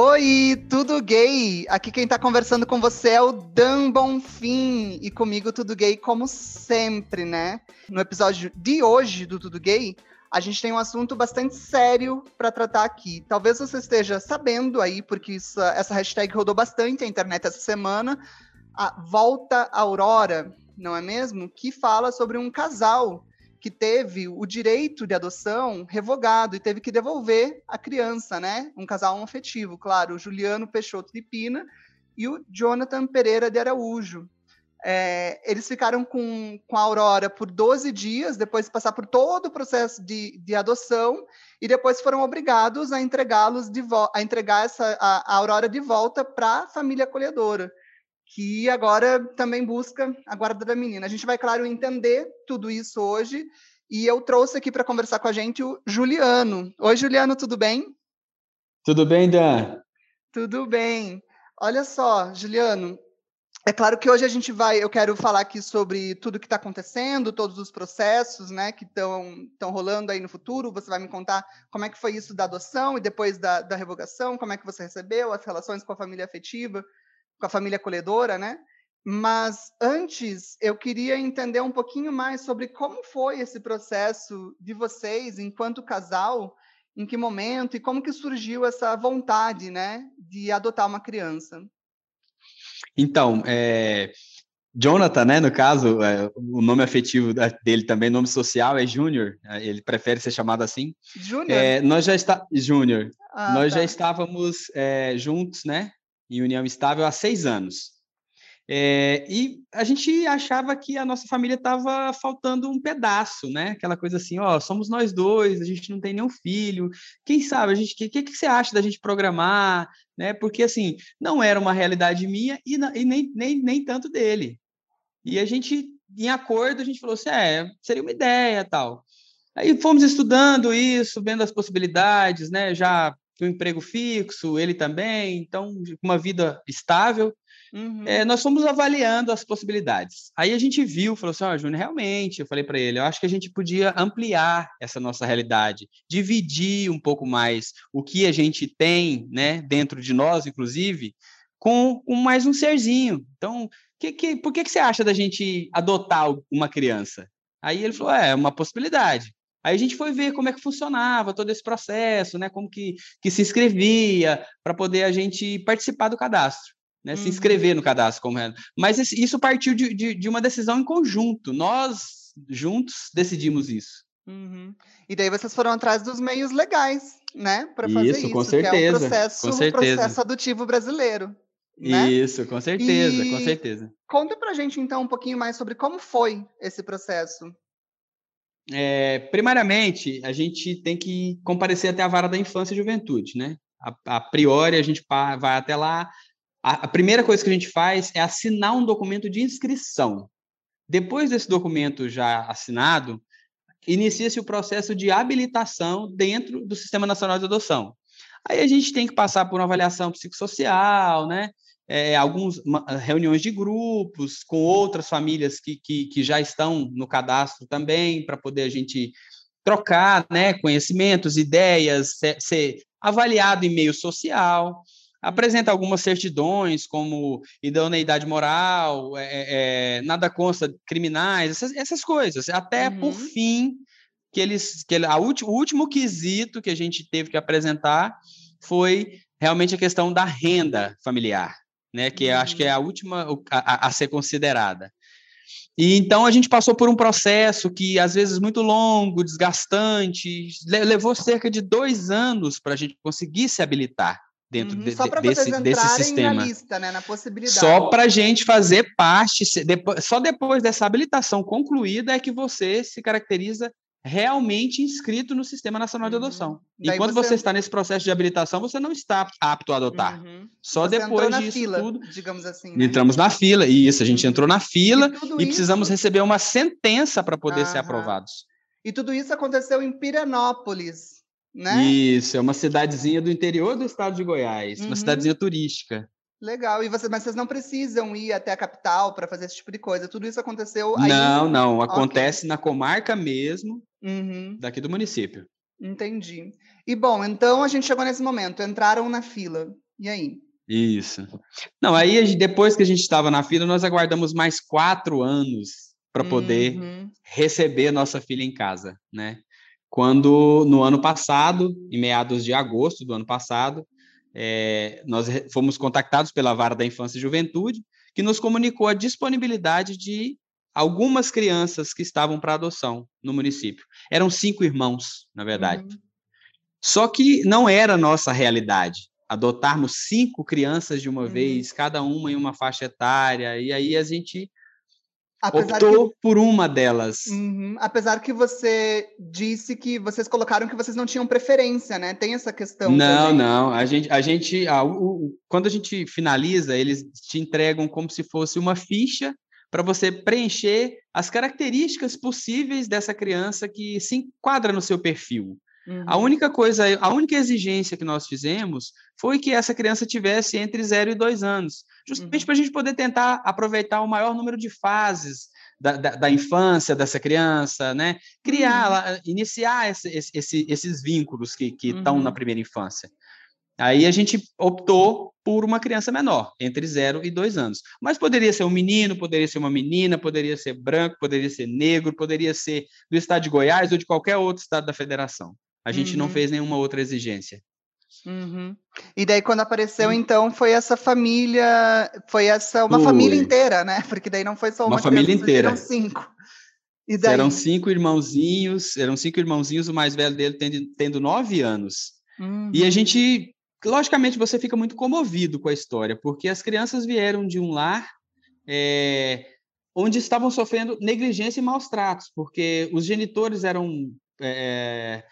Oi, tudo gay? Aqui quem tá conversando com você é o Dan Bonfim e comigo tudo gay como sempre, né? No episódio de hoje do Tudo Gay, a gente tem um assunto bastante sério para tratar aqui. Talvez você esteja sabendo aí, porque isso, essa hashtag rodou bastante a internet essa semana, a Volta Aurora, não é mesmo? Que fala sobre um casal que teve o direito de adoção revogado e teve que devolver a criança, né? Um casal afetivo, claro, o Juliano Peixoto de Pina e o Jonathan Pereira de Araújo. É, eles ficaram com, com a Aurora por 12 dias, depois de passar por todo o processo de, de adoção, e depois foram obrigados a entregá-los de a entregar essa, a, a Aurora de volta para a família acolhedora que agora também busca a guarda da menina. A gente vai, claro, entender tudo isso hoje. E eu trouxe aqui para conversar com a gente o Juliano. Oi, Juliano, tudo bem? Tudo bem, Dan? Tudo bem. Olha só, Juliano, é claro que hoje a gente vai, eu quero falar aqui sobre tudo que está acontecendo, todos os processos, né, que estão rolando aí no futuro. Você vai me contar como é que foi isso da adoção e depois da, da revogação, como é que você recebeu, as relações com a família afetiva com a família acolhedora, né? Mas antes, eu queria entender um pouquinho mais sobre como foi esse processo de vocês enquanto casal, em que momento e como que surgiu essa vontade, né, de adotar uma criança. Então, é, Jonathan, né, no caso, é, o nome afetivo dele também, nome social é Júnior, é, ele prefere ser chamado assim. Júnior? É, nós já está Júnior. Ah, nós tá. já estávamos é, juntos, né, em união estável há seis anos. É, e a gente achava que a nossa família estava faltando um pedaço, né? Aquela coisa assim, ó, somos nós dois, a gente não tem nenhum filho. Quem sabe a gente, o que, que, você acha da gente programar, né? Porque assim, não era uma realidade minha e, e nem, nem, nem tanto dele. E a gente, em acordo, a gente falou assim, é, seria uma ideia, tal. Aí fomos estudando isso, vendo as possibilidades, né? Já um emprego fixo, ele também, então uma vida estável. Uhum. É, nós fomos avaliando as possibilidades. Aí a gente viu, falou assim, ó, oh, Júnior, realmente, eu falei para ele, eu acho que a gente podia ampliar essa nossa realidade, dividir um pouco mais o que a gente tem, né, dentro de nós, inclusive, com, com mais um serzinho. Então, que, que, por que, que você acha da gente adotar uma criança? Aí ele falou, é, é uma possibilidade. Aí a gente foi ver como é que funcionava todo esse processo, né? Como que, que se inscrevia para poder a gente participar do cadastro, né? Uhum. Se inscrever no cadastro como era. Mas isso partiu de, de, de, uma decisão em conjunto. Nós juntos decidimos isso. Uhum. E daí vocês foram atrás dos meios legais, né? Para fazer isso, com certeza, que é o processo, com certeza. O processo adutivo brasileiro. Né? Isso, com certeza, e... com certeza. Conta pra gente então um pouquinho mais sobre como foi esse processo. É, primariamente, a gente tem que comparecer até a vara da infância e juventude, né? A, a priori, a gente vai até lá. A, a, primeira coisa que a gente faz é assinar um documento de inscrição. Depois desse documento já assinado, inicia-se o processo de habilitação dentro do Sistema Nacional de Adoção. Aí a gente tem que passar por uma avaliação psicossocial, né? É, algumas reuniões de grupos com outras famílias que, que, que já estão no cadastro também, para poder a gente trocar né, conhecimentos, ideias, ser, ser avaliado em meio social, apresenta algumas certidões, como idoneidade moral, é, é, nada consta criminais, essas, essas coisas, até uhum. por fim que eles que a ulti, o último quesito que a gente teve que apresentar foi realmente a questão da renda familiar né? Que acho que é a uhum. última a, a, ser considerada. E então a gente passou por um processo que às vezes muito longo, desgastante, levou cerca de dois anos para a gente conseguir se habilitar dentro uhum, de, desse, desse sistema. Na lista, né, na possibilidade. Só para a gente fazer parte, só depois dessa habilitação concluída é que você se caracteriza realmente inscrito no Sistema Nacional de uhum. Adoção. E quando você... você... está nesse processo de habilitação, você não está apto a adotar. Uhum. Só você depois disso fila, tudo. Digamos assim. Né? Entramos na fila, e isso, a gente uhum. entrou na fila e, e precisamos receber uma sentença para poder ser aprovados. E tudo isso aconteceu em Pirenópolis, né? Isso, é uma cidadezinha do interior do estado de Goiás, uma uhum. cidadezinha turística. Legal. E você, mas vocês não precisam ir até a capital para fazer esse tipo de coisa. Tudo isso aconteceu aí? Não, não. Acontece okay. na comarca mesmo, uhum. daqui do município. Entendi. E bom, então a gente chegou nesse momento. Entraram na fila. E aí? Isso. Não, aí depois que a gente estava na fila, nós aguardamos mais quatro anos para poder uhum. receber nossa filha em casa, né? Quando no ano passado, em meados de agosto do ano passado, é, nós fomos contactados pela Vara da Infância e Juventude, que nos comunicou a disponibilidade de algumas crianças que estavam para adoção no município. Eram cinco irmãos, na verdade. Uhum. Só que não era a nossa realidade adotarmos cinco crianças de uma uhum. vez, cada uma em uma faixa etária, e aí a gente Apesar optou que... por uma delas. Uhum. Apesar que você disse que vocês colocaram que vocês não tinham preferência, né? Tem essa questão. Não, não. A gente, a gente, a, o, quando a gente finaliza, eles te entregam como se fosse uma ficha para você preencher as características possíveis dessa criança que se enquadra no seu perfil. Uhum. A única coisa, a única exigência que nós fizemos foi que essa criança tivesse entre 0 e 2 anos, justamente uhum. para a gente poder tentar aproveitar o maior número de fases da, da, da infância dessa criança, né? Criar, uhum. iniciar esse, esse, esses vínculos que estão na uhum. primeira infância. Aí a gente optou por uma criança menor, entre 0 e 2 anos. Mas poderia ser um menino, poderia ser uma menina, poderia ser branco, poderia ser negro, poderia ser do estado de Goiás ou de qualquer outro estado da federação. A gente uhum. não fez nenhuma outra exigência. Uhum. E daí, quando apareceu, então, foi essa família, foi essa, uma família inteira, né? Porque daí não foi só uma, uma família inteira. Eram cinco. Daí... Eram cinco irmãozinhos, eram cinco irmãozinhos, o mais velho dele tendo, tendo nove anos. Uhum. E a uhum. gente, logicamente, você fica muito comovido com a história, porque as crianças vieram de um lar é, onde estavam sofrendo negligência e maus tratos, porque os genitores eram é,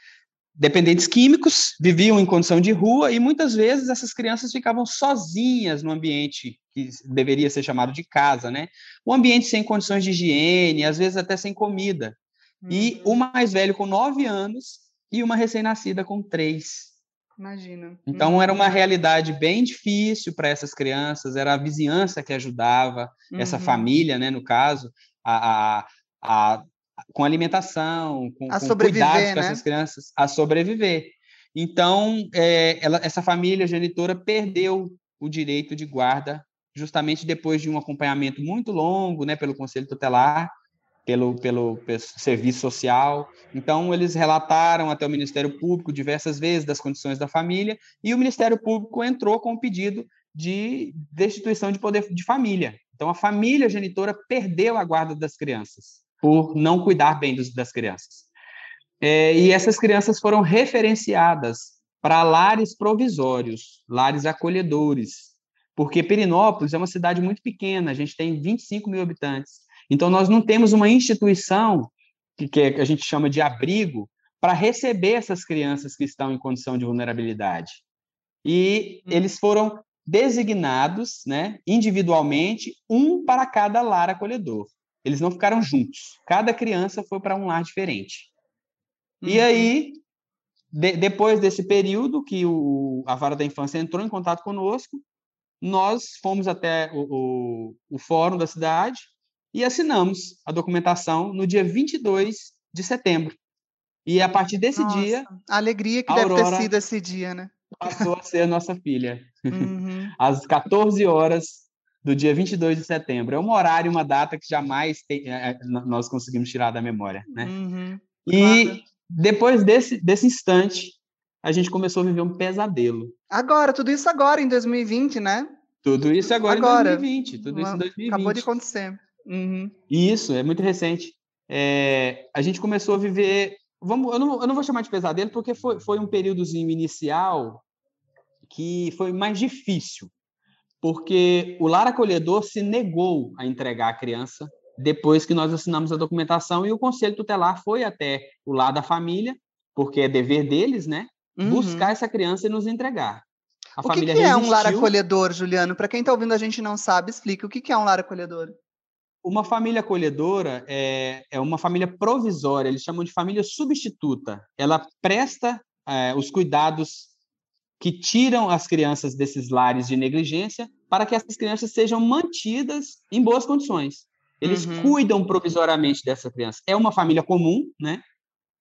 dependentes químicos, viviam em condição de rua e muitas vezes essas crianças ficavam sozinhas no ambiente que deveria ser chamado de casa, né? Um ambiente sem condições de higiene, às vezes até sem comida. Uhum. E o mais velho com nove anos e uma recém-nascida com três. Imagina. Então uhum. era uma realidade bem difícil para essas crianças, era a vizinhança que ajudava, uhum. essa família, né, no caso, a, a, a com alimentação, com, com cuidados né? com essas crianças, a sobreviver. Então, é, ela, essa família genitora perdeu o direito de guarda justamente depois de um acompanhamento muito longo, né, pelo Conselho Tutelar, pelo, pelo, serviço social. Então, eles relataram até o Ministério Público diversas vezes das condições da família, e o Ministério Público entrou com um pedido de destituição de poder de família. Então, a família genitora perdeu a guarda das crianças por não cuidar bem dos, das crianças. É, e essas crianças foram referenciadas para lares provisórios, lares acolhedores, porque Perinópolis é uma cidade muito pequena, a gente tem 25 mil habitantes. Então, nós não temos uma instituição que, que a gente chama de abrigo para receber essas crianças que estão em condição de vulnerabilidade. E hum. eles foram designados né, individualmente, um para cada lar acolhedor. Eles não ficaram juntos. Cada criança foi para um lar diferente. Uhum. E aí, de, depois desse período que o, a Vara da Infância entrou em contato conosco, nós fomos até o, o, o fórum da cidade e assinamos a documentação no dia 22 de setembro. E a partir desse Nossa, dia. A alegria que a deve ter sido esse dia, né? Passou a ser a nossa filha. Uhum. Às 14 horas do dia 22 de setembro. É um horário, uma data que jamais tem, é, é nós conseguimos tirar da memória, né? Uhum, e claro. depois desse, desse instante, a gente começou a viver um pesadelo. Agora, tudo isso agora, em 2020, né? Tudo isso agora, agora. em 2020. Tudo isso em 2020. Acabou de acontecer. Uhum. Isso, é muito recente. É, a gente começou a viver... Vamos, eu, não, eu não vou chamar de pesadelo, porque foi, foi um períodozinho inicial que foi mais difícil porque o lar acolhedor se negou a entregar a criança depois que nós assinamos a documentação e o conselho tutelar foi até o lar da família, porque é dever deles, né? Uhum. Buscar essa criança e nos entregar. A o que, que é um lar acolhedor, Juliano? Para quem está ouvindo a gente não sabe, explica o que, que é um lar acolhedor. Uma família acolhedora é, é uma família provisória, eles chamam de família substituta. Ela presta é, os cuidados que tiram as crianças desses lares de negligência para que essas crianças sejam mantidas em boas condições. Eles uhum. cuidam provisoriamente dessa criança. É uma família comum, né?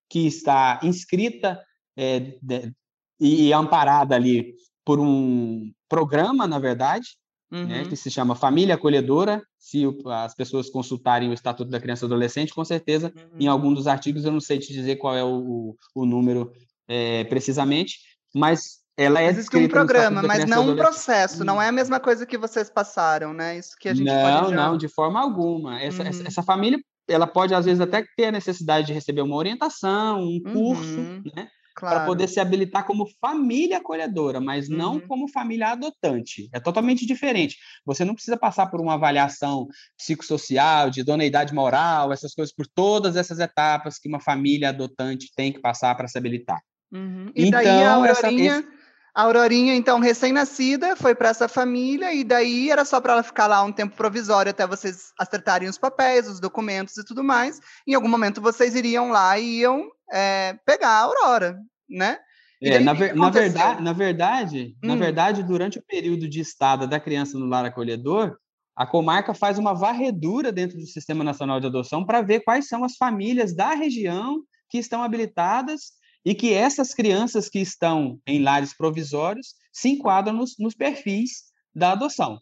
Que está inscrita é, de, e amparada ali por um programa, na verdade, uhum. né, que se chama Família Acolhedora. Se as pessoas consultarem o Estatuto da Criança e Adolescente, com certeza, uhum. em algum dos artigos, eu não sei te dizer qual é o, o número é, precisamente, mas ela é Existe um programa, mas não um processo. Não é a mesma coisa que vocês passaram, né? Isso que a gente não, pode não, de forma alguma. Essa, uhum. essa, essa, família, ela pode às vezes até ter a necessidade de receber uma orientação, um curso, uhum. né? Claro. Para poder se habilitar como família acolhedora, mas uhum. não como família adotante. É totalmente diferente. Você não precisa passar por uma avaliação psicossocial, de idoneidade moral, essas coisas, por todas essas etapas que uma família adotante tem que passar para se habilitar. Uhum. E então, daí a então, Aurorinha, essa, a Aurorinha, então, recém-nascida, foi para essa família, e daí era só para ela ficar lá um tempo provisório até vocês acertarem os papéis, os documentos e tudo mais. Em algum momento vocês iriam lá e iam é, pegar a Aurora, né? É, na, ver, na, verdade, na verdade, hum. na verdade, durante o período de estada da criança no lar acolhedor, a comarca faz uma varredura dentro do Sistema Nacional de Adoção para ver quais são as famílias da região que estão habilitadas e que essas crianças que estão em lares provisórios se enquadram nos, nos perfis da adoção.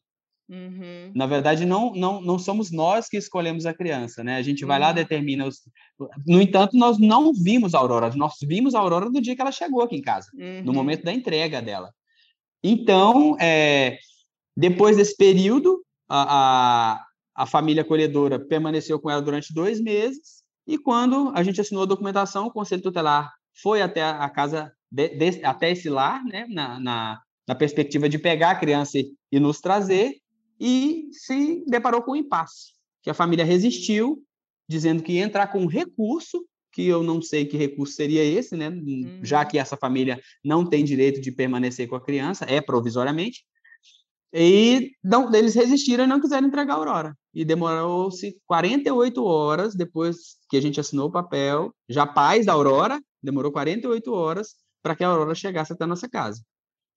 Uhum. Na verdade, não, não, não somos nós que escolhemos a criança, né? A gente vai uhum. lá, determina os. No entanto, nós não vimos a Aurora, nós vimos a Aurora no dia que ela chegou aqui em casa, uhum. no momento da entrega dela. Então, é, depois desse período, a, a, a família acolhedora permaneceu com ela durante dois meses, e quando a gente assinou a documentação, o Conselho Tutelar foi até a casa, de, de, até esse lar, né, na, na, na, perspectiva de pegar a criança e, e nos trazer, e se deparou com um impasse, que a família resistiu, dizendo que ia entrar com um recurso, que eu não sei que recurso seria esse, né? Uhum. Já que essa família não tem direito de permanecer com a criança, é provisoriamente. E não, eles resistiram e não quiseram entregar a Aurora. E demorou-se 48 horas depois que a gente assinou o papel, já pais da Aurora, demorou 48 horas para que a Aurora chegasse até a nossa casa.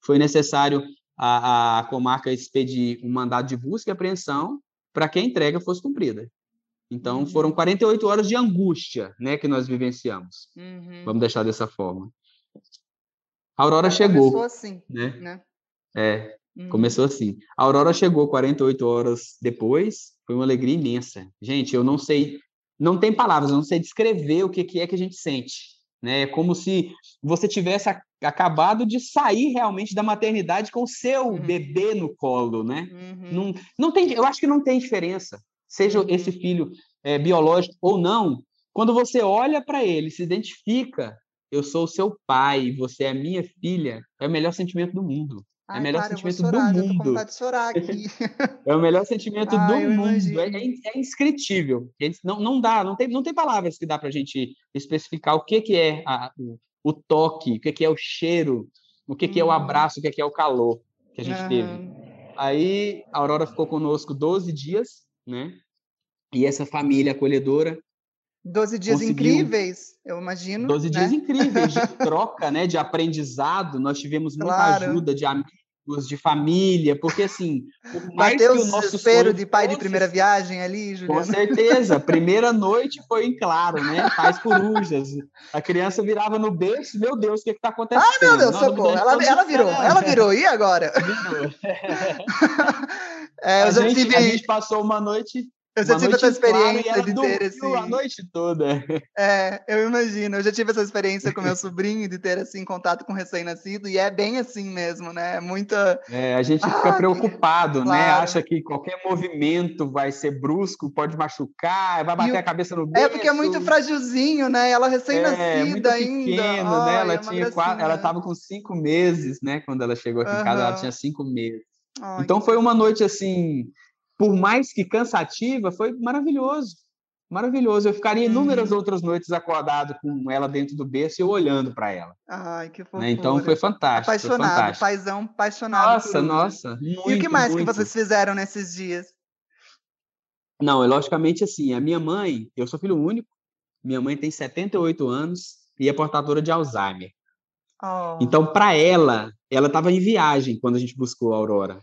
Foi necessário a, a comarca expedir um mandado de busca e apreensão para que a entrega fosse cumprida. Então, uhum. foram 48 horas de angústia né, que nós vivenciamos. Uhum. Vamos deixar dessa forma. A Aurora chegou. Começou assim, né? né? É, uhum. começou assim. A Aurora chegou 48 horas depois, foi uma alegria imensa. Gente, eu não sei, não tem palavras, eu não sei descrever o que, que é que a gente sente. Né? É como se você tivesse acabado de sair realmente da maternidade com o seu uhum. bebê no colo, né? Uhum. Não, não tem, eu acho que não tem diferença, seja uhum. esse filho é, biológico ou não. Quando você olha para ele, se identifica, eu sou o seu pai, você é a minha filha, é o melhor sentimento do mundo. Ai, é o melhor cara, sentimento chorar, do mundo. de chorar aqui. é o melhor sentimento Ai, do mundo. É, é, é, inscritível. Não, não dá, não tem, não tem palavras que dá para a gente especificar o que, que é a, o, o, toque, o que, que é o cheiro, o que, que é o uhum. abraço, o que, que é o calor que a gente uhum. teve. Aí a Aurora ficou conosco 12 dias, né? E essa família acolhedora 12 dias incríveis, eu imagino. 12 né? dias incríveis de troca, né, de aprendizado. Nós tivemos muita claro. ajuda de amigos, de família, porque assim, por mais Bateu que o nosso desespero de pai fosse, de primeira viagem ali, Juliana. Com certeza. Primeira noite foi em claro, né? Pais corujas. A criança virava no berço, meu Deus, o que está acontecendo? Ai, meu Deus, socorro. Ela, ela virou, ela virou. E agora? Virou. é, a, gente, tive... a gente passou uma noite eu já tive essa experiência de ter assim. A noite toda. É, eu imagino. Eu já tive essa experiência com meu sobrinho de ter assim contato com recém-nascido e é bem assim mesmo, né? É muita. É, a gente fica ah, preocupado, claro. né? Acha que qualquer movimento vai ser brusco, pode machucar, vai bater o... a cabeça no berço. É porque é muito fragilzinho, né? Ela recém-nascida é, ainda. Pequeno, né? Ela é tinha quatro, ela estava com cinco meses, né? Quando ela chegou aqui uhum. em casa, ela tinha cinco meses. Ai, então foi uma noite assim por mais que cansativa, foi maravilhoso. Maravilhoso. Eu ficaria inúmeras uhum. outras noites acordado com ela dentro do berço e eu olhando para ela. Ai, que fofura. Né? Então foi fantástico. Apaixonado, foi fantástico. paizão apaixonado. Nossa, nossa. Muito, e o que mais muito. que vocês fizeram nesses dias? Não, é logicamente assim. A minha mãe, eu sou filho único, minha mãe tem 78 anos e é portadora de Alzheimer. Oh. Então, para ela, ela estava em viagem quando a gente buscou a Aurora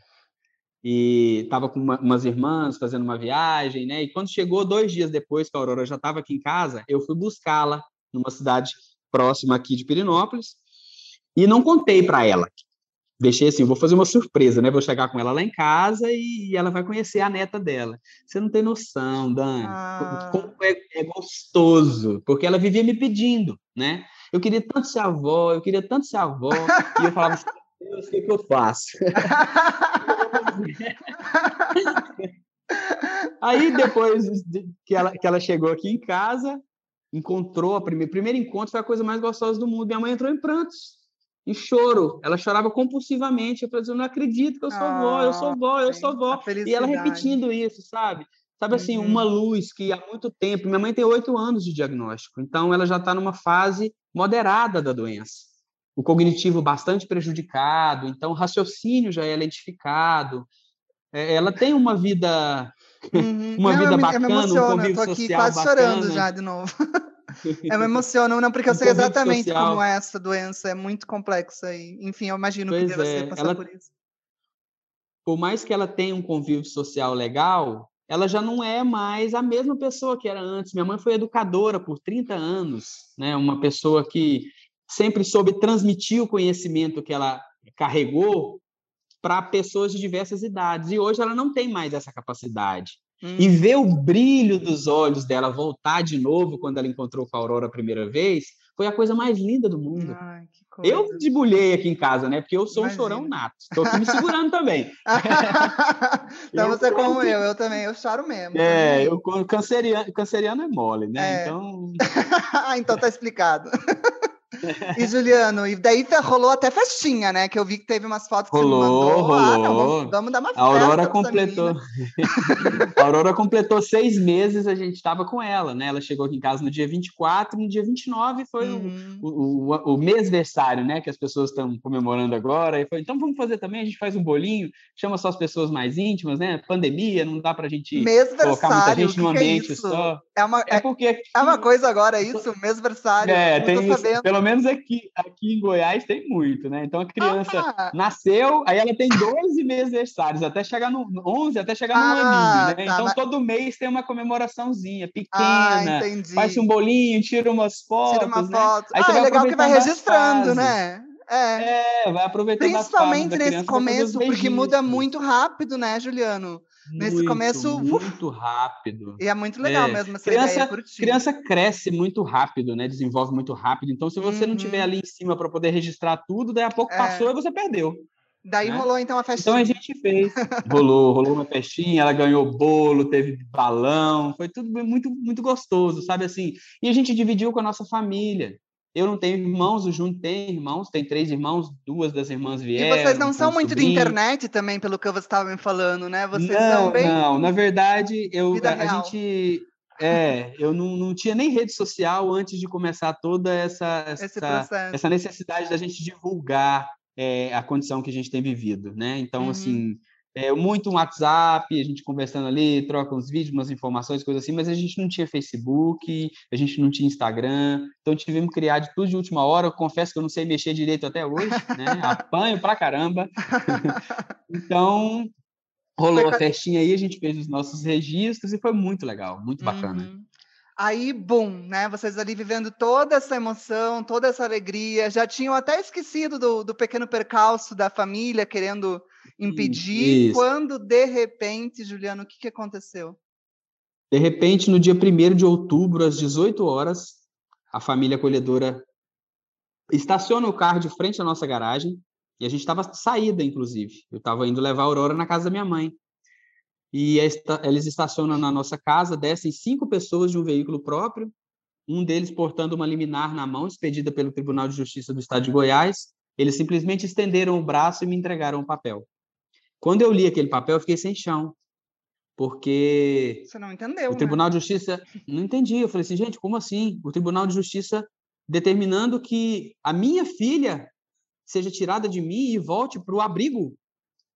e estava com uma, umas irmãs fazendo uma viagem, né? E quando chegou dois dias depois que a Aurora já estava aqui em casa, eu fui buscá-la numa cidade próxima aqui de Pirinópolis e não contei para ela. deixei assim, vou fazer uma surpresa, né? Vou chegar com ela lá em casa e ela vai conhecer a neta dela. Você não tem noção, Dan, ah. como é, é, gostoso, porque ela vivia me pedindo, né? Eu queria tanto ser avó, eu queria tanto ser avó, e eu falava assim, Deus, o que, que eu faço? Aí, depois que ela, que ela chegou aqui em casa, encontrou a primeira, primeiro encontro foi a coisa mais gostosa do mundo. Minha mãe entrou em prantos, em choro. Ela chorava compulsivamente. Eu falei, eu não acredito que eu sou ah, vó, eu sou vó, eu sou vó. E ela repetindo isso, sabe? Sabe assim, uhum. uma luz que há muito tempo. Minha mãe tem oito anos de diagnóstico, então ela já está numa fase moderada da doença. O cognitivo bastante prejudicado, então o raciocínio já é lentificado. É, ela tem uma vida Uhum. Uma não, vida eu bacana, eu um convívio eu tô aqui quase bacana. chorando já de novo. eu me emociono, não, porque eu um sei exatamente social. como é essa doença, é muito complexa e, enfim, eu imagino pois que deva é. ser passar ela, por isso. Por mais que ela tenha um convívio social legal, ela já não é mais a mesma pessoa que era antes. Minha mãe foi educadora por 30 anos, né? Uma pessoa que sempre soube transmitir o conhecimento que ela carregou para pessoas de diversas idades. E hoje ela não tem mais essa capacidade. Hum. E ver o brilho dos olhos dela voltar de novo quando ela encontrou com a Aurora a primeira vez foi a coisa mais linda do mundo. Ai, eu debulhei aqui em casa, né? Porque eu sou Imagina. um chorão nato. Estou aqui me segurando também. então você é como eu, eu também, eu choro mesmo. É, eu canceriano, canceriano é mole, né? É. Então. então tá explicado. E Juliano, e daí rolou até festinha, né? Que eu vi que teve umas fotos que rolou, você mandou. Rolou. Ah, não, vamos, vamos, dar uma festa. A Aurora completou. a Aurora completou seis meses, a gente estava com ela, né? Ela chegou aqui em casa no dia 24, no dia 29 foi uhum. o, o, o, mêsversário, né? Que as pessoas estão comemorando agora. E foi, então vamos fazer também, a gente faz um bolinho, chama só as pessoas mais íntimas, né? Pandemia, não dá pra gente colocar muita gente no é ambiente é só. É, uma, é, é porque é uma coisa agora, isso, mêsversário. É, tem isso, pelo menos aqui, aqui em Goiás tem muito, né? Então a criança ah. nasceu, aí ela tem 12 mêsversários, até chegar no 11, até chegar no ah, aninho, né? Tá, então mas... todo mês tem uma comemoraçãozinha pequena, ah, faz um bolinho, tira umas fotos, tira uma né? foto. Aí ah, é legal que vai registrando, né? É. é, vai aproveitando Principalmente nesse começo, porque muda muito rápido, né, Juliano? Nesse muito, começo. Muito rápido. E é muito legal é. mesmo essa criança, ideia Criança cresce muito rápido, né? Desenvolve muito rápido. Então, se você uhum. não tiver uhum. ali em cima para poder registrar tudo, daí a pouco é. passou e você perdeu. Daí né? rolou então a festinha. Então a gente fez. rolou, rolou uma festinha, ela ganhou bolo, teve balão, foi tudo muito, muito gostoso, sabe assim? E a gente dividiu com a nossa família. Eu não tenho irmãos, o Júnior tem irmãos, tem três irmãos, duas das irmãs vieram. E vocês não são muito sobrinho. de internet também, pelo que você estava me falando, né? Vocês não, são bem. Não, na verdade, eu, a, a, gente. É, eu não, não tinha nem rede social antes de começar toda essa, essa, essa necessidade da gente divulgar é, a condição que a gente tem vivido, né? Então, uhum. assim, é, muito um WhatsApp, a gente conversando ali, troca uns vídeos, umas informações, coisas assim, mas a gente não tinha Facebook, a gente não tinha Instagram, então tivemos que criar de tudo de última hora. Eu confesso que eu não sei mexer direito até hoje, né? Apanho pra caramba. então, rolou a festinha aí, a gente fez os nossos registros e foi muito legal, muito bacana. Uhum. Aí, bum, né? Vocês ali vivendo toda essa emoção, toda essa alegria, já tinham até esquecido do, do pequeno percalço da família querendo impedir, Isso. quando de repente, Juliano, o que, que aconteceu? De repente, no dia 1 de outubro, às 18 horas, a família acolhedora estaciona o carro de frente à nossa garagem, e a gente estava saída, inclusive. Eu estava indo levar a Aurora na casa da minha mãe. E eles estacionam na nossa casa, descem cinco pessoas de um veículo próprio, um deles portando uma liminar na mão, expedida pelo Tribunal de Justiça do Estado de Goiás. Eles simplesmente estenderam o braço e me entregaram o papel. Quando eu li aquele papel, eu fiquei sem chão. Porque. Você não entendeu. O né? Tribunal de Justiça. Não entendi. Eu falei assim, gente, como assim? O Tribunal de Justiça determinando que a minha filha seja tirada de mim e volte para o abrigo,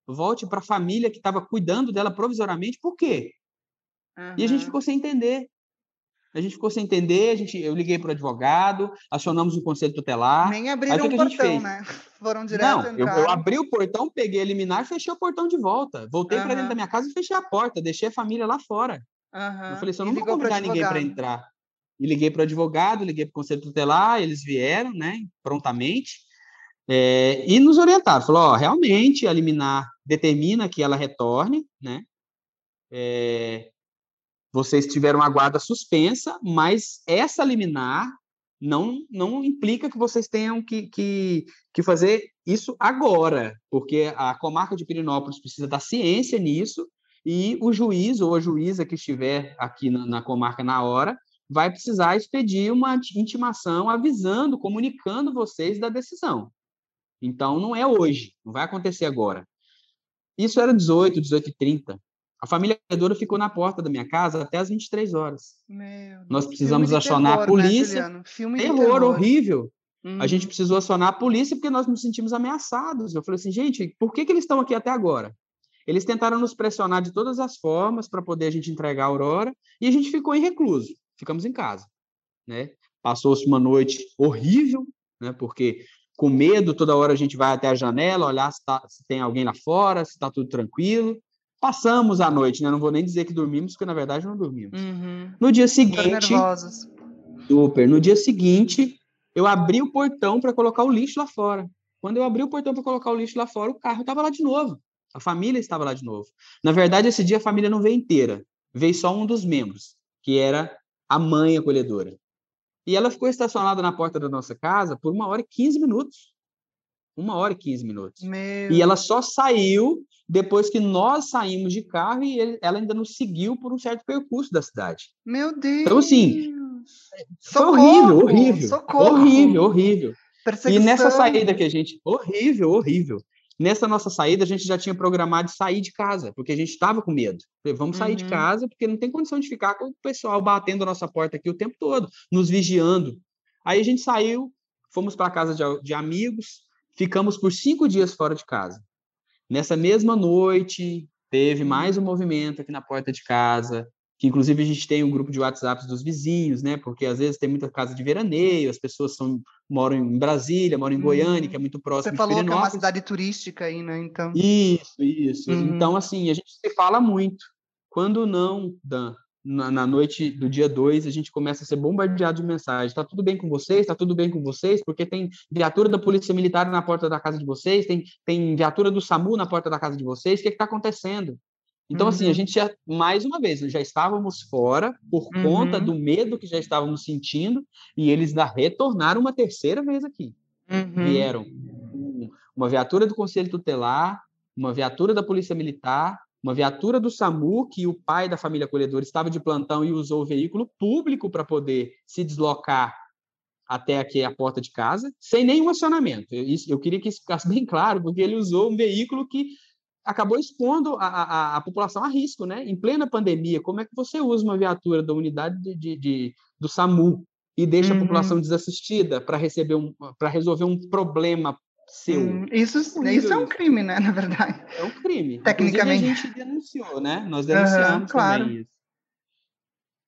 volte para a família que estava cuidando dela provisoriamente. Por quê? Uhum. E a gente ficou sem entender. A gente ficou sem entender, a gente, eu liguei para o advogado, acionamos o conselho tutelar. Nem abriram o portão, né? Foram direto Não, eu, eu, abri o portão, peguei a liminar, fechei o portão de volta. Voltei uhum. para dentro da minha casa e fechei a porta, deixei a família lá fora. Uhum. Eu falei assim, eu não vou convidar ninguém para entrar. E liguei para o advogado, liguei para o conselho tutelar, eles vieram, né, prontamente. É, e nos orientaram, falou, ó, realmente a liminar determina que ela retorne, né? É, vocês tiveram a guarda suspensa, mas essa liminar não, não implica que vocês tenham que, que, que fazer isso agora, porque a comarca de Pirinópolis precisa da ciência nisso, e o juiz ou a juíza que estiver aqui na, na comarca na hora vai precisar expedir uma intimação avisando, comunicando vocês da decisão. Então, não é hoje, não vai acontecer agora. Isso era 18, 18 e 30. A família Dora ficou na porta da minha casa até as 23 horas. Meu Nós precisamos acionar terror, a né, polícia. Né, terror, terror, horrível. Uhum. A gente uhum. precisou acionar a polícia porque nós nos sentimos ameaçados. Eu falei assim, gente, por que, que eles estão aqui até agora? Eles tentaram nos pressionar de todas as formas para poder a gente entregar a Aurora e a gente ficou em recluso. Ficamos em casa, né? Passou-se uma noite horrível, né? Porque com medo, toda hora a gente vai até a janela, olhar se, tá, se tem alguém lá fora, se está tudo tranquilo. Passamos a noite, né? Não vou nem dizer que dormimos, porque na verdade não dormimos. Uhum. No dia seguinte. Super. No dia seguinte, eu abri o portão para colocar o lixo lá fora. Quando eu abri o portão para colocar o lixo lá fora, o carro estava lá de novo. A família estava lá de novo. Na verdade, esse dia a família não veio inteira. Veio só um dos membros, que era a mãe acolhedora. E ela ficou estacionada na porta da nossa casa por uma hora e 15 minutos. Uma hora e 15 minutos. Meu... E ela só saiu depois que nós saímos de carro e ele, ela ainda nos seguiu por um certo percurso da cidade. Meu Deus! Então, assim, Socorro! foi horrível, horrível. Socorro. Horrível, horrível. E nessa saída que a gente. Horrível, horrível. Nessa nossa saída, a gente já tinha programado sair de casa, porque a gente estava com medo. Vamos sair uhum. de casa, porque não tem condição de ficar com o pessoal batendo a nossa porta aqui o tempo todo, nos vigiando. Aí a gente saiu, fomos para casa de, de amigos, ficamos por cinco dias fora de casa. Nessa mesma noite, teve mais um movimento aqui na porta de casa que inclusive a gente tem um grupo de WhatsApp dos vizinhos, né? Porque às vezes tem muita casa de veraneio, as pessoas são, moram em Brasília, moram em Goiânia, que é muito próximo Você falou que é uma cidade turística aí, né? Então. Isso, isso. Uhum. Então, assim, a gente se fala muito. Quando não, Dan, na, na noite do dia 2, a gente começa a ser bombardeado de mensagens. Tá tudo bem com vocês? Tá tudo bem com vocês? Porque tem viatura da Polícia Militar na porta da casa de vocês, tem, tem viatura do SAMU na porta da casa de vocês. O que está acontecendo? Então, uhum. assim, a uhum. gente já, mais uma vez, já estávamos fora por uhum. conta do medo que já estávamos sentindo, e eles da retornaram uma terceira vez aqui. Uhum. Vieram uma viatura do Conselho Tutelar, uma viatura da Polícia Militar, uma viatura do SAMU, que o pai da família acolhedora estava de plantão e usou o veículo público para poder se deslocar até aqui a porta de casa, sem nenhum acionamento. Eu, isso, eu queria que isso ficasse bem claro, porque ele usou um veículo que acabou expondo a, a, a, população a risco, né? Em plena pandemia, como é que você usa uma viatura da unidade de, de, de do SAMU e deixa uhum. a população desassistida para receber um, para resolver um problema seu? Hum, isso, isso é um crime, né? Na verdade. É um crime. Tecnicamente. Inclusive, a gente denunciou, né? Nós denunciamos uhum, claro. também isso.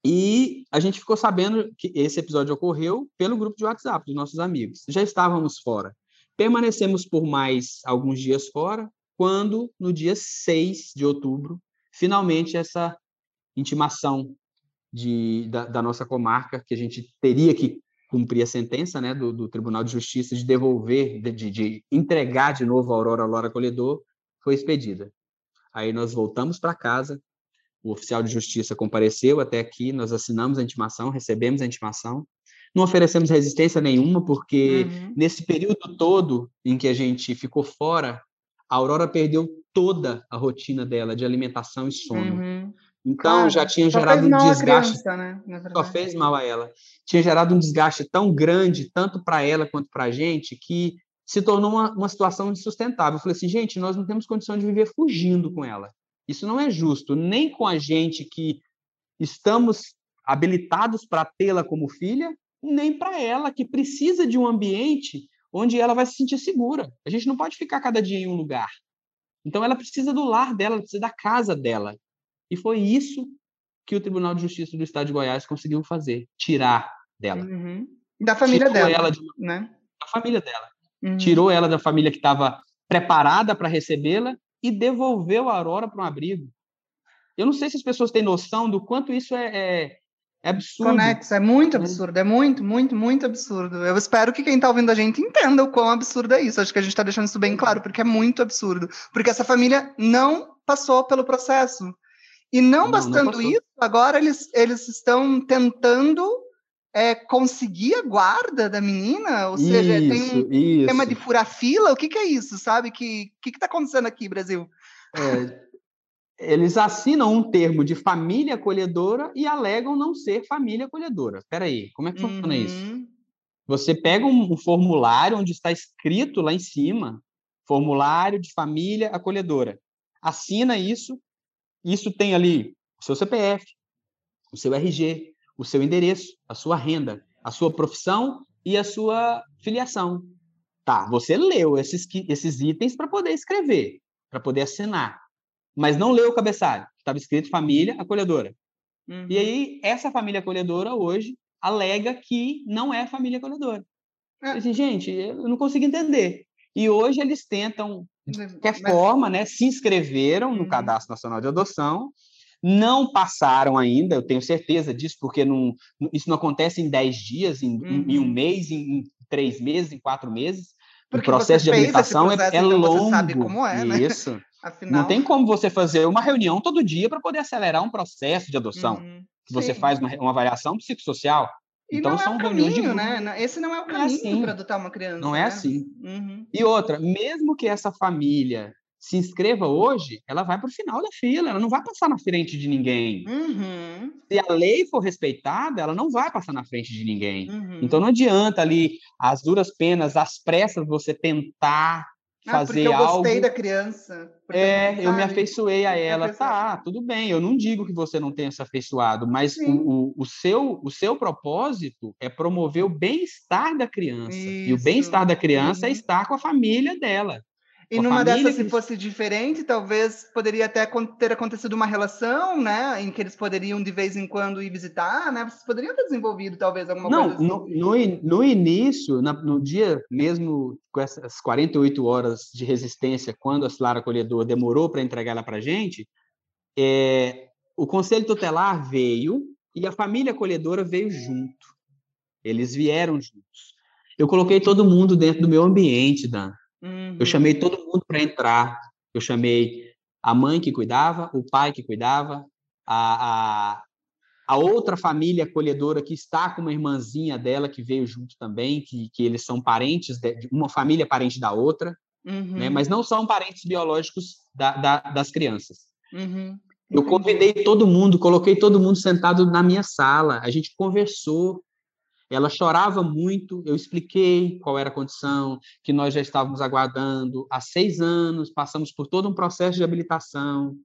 E a gente ficou sabendo que esse episódio ocorreu pelo grupo de WhatsApp dos nossos amigos. Já estávamos fora. Permanecemos por mais alguns dias fora, quando, no dia 6 de outubro, finalmente essa intimação de, da, da, nossa comarca, que a gente teria que cumprir a sentença né, do, do Tribunal de Justiça de devolver, de, de entregar de novo a Aurora Lora Colhedor, foi expedida. Aí nós voltamos para casa, o oficial de justiça compareceu até aqui, nós assinamos a intimação, recebemos a intimação, não oferecemos resistência nenhuma, porque uhum. nesse período todo em que a gente ficou fora a Aurora perdeu toda a rotina dela de alimentação e sono. Uhum. Então claro, já tinha gerado um desgaste. Criança, né? Só fez mal a ela. Tinha gerado um desgaste tão grande, tanto para ela quanto para a gente, que se tornou uma, uma situação insustentável. Eu falei assim, gente, nós não temos condição de viver fugindo com ela. Isso não é justo, nem com a gente que estamos habilitados para tê-la como filha, nem para ela que precisa de um ambiente onde ela vai se sentir segura. A gente não pode ficar cada dia em um lugar. Então ela precisa do lar dela, ela precisa da casa dela. E foi isso que o Tribunal de Justiça do Estado de Goiás conseguiu fazer, tirar dela. Uhum. Da família Tirou dela, ela de uma... né? Da família dela. Uhum. Tirou ela da família que estava preparada para recebê-la e devolveu a Aurora para um abrigo. Eu não sei se as pessoas têm noção do quanto isso é, é, É absurdo. Conexo, é muito né? absurdo, é muito, muito, muito absurdo. Eu espero que quem está ouvindo a gente entenda o quão absurdo é isso. Acho que a gente está deixando isso bem claro, porque é muito absurdo. Porque essa família não passou pelo processo. E não, não bastando não isso, agora eles, eles estão tentando é, conseguir a guarda da menina? Ou seja, isso, tem um isso. tema de furar fila? O que, que é isso, sabe? O que está acontecendo aqui, Brasil? É, eles assinam um termo de família acolhedora e alegam não ser família acolhedora. Espera aí, como é que funciona uhum. isso? Você pega um, um, formulário onde está escrito lá em cima, formulário de família acolhedora. Assina isso, isso tem ali o seu CPF, o seu RG, o seu endereço, a sua renda, a sua profissão e a sua filiação. Tá, você leu esses, esses itens para poder escrever, para poder assinar mas não leu o cabeçalho. Estava escrito família acolhedora. Uhum. E aí, essa família acolhedora hoje alega que não é família acolhedora. É. Assim, gente, eu não consigo entender. E hoje eles tentam, de qualquer mas... forma, né, se inscreveram no uhum. Cadastro Nacional de Adoção, não passaram ainda, eu tenho certeza disso, porque não, isso não acontece em 10 dias, em, uhum. em um uhum. mês, em, em, três meses, em quatro meses. Porque o processo de habilitação é, processo, é, é então longo. Você sabe como é, né? Isso. Afinal... Não tem como você fazer uma reunião todo dia para poder acelerar um processo de adoção. Uhum, você faz uma, uma avaliação psicossocial. E então são é reuniões de né? Esse não é o caminho é assim. para adotar uma criança. Não é né? assim. Uhum. E outra, mesmo que essa família se inscreva hoje, ela vai para o final da fila, ela não vai passar na frente de ninguém. Uhum. Se a lei for respeitada, ela não vai passar na frente de ninguém. Uhum. Então não adianta ali as duras penas, as pressas, você tentar ah, fazer eu algo. Eu gostei da criança. É, eu me afeiçoei a ela. Tá, tudo bem. Eu não digo que você não tenha se afeiçoado, mas o, o, o, seu, o seu propósito é promover o bem-estar da criança. Isso. E o bem-estar da criança é uhum. é estar com a família dela. E numa dessas, se fosse diferente, talvez poderia até ter acontecido uma relação, né? Em que eles poderiam de vez em quando ir visitar, né? Vocês poderiam ter desenvolvido talvez alguma Não, coisa assim. No, no, no início, na, no dia mesmo com essas 48 horas de resistência, quando a Cilara Acolhedor demorou para entregar ela para a gente, é, o Conselho Tutelar veio e a família acolhedora veio junto. Eles vieram juntos. Eu coloquei todo mundo dentro do meu ambiente, Dan. Uhum. Eu chamei todo mundo para entrar. Eu chamei a mãe que cuidava, o pai que cuidava, a, a, a, outra família acolhedora que está com uma irmãzinha dela que veio junto também, que, que eles são parentes, de, uma família parente da outra, né? uhum. né? mas não são parentes biológicos da, da, das crianças. Uhum. Eu convidei todo mundo, coloquei todo mundo sentado na minha sala, a gente conversou, ela chorava muito, eu expliquei qual era a condição, que nós já estávamos aguardando há seis anos, passamos por todo um processo de habilitação,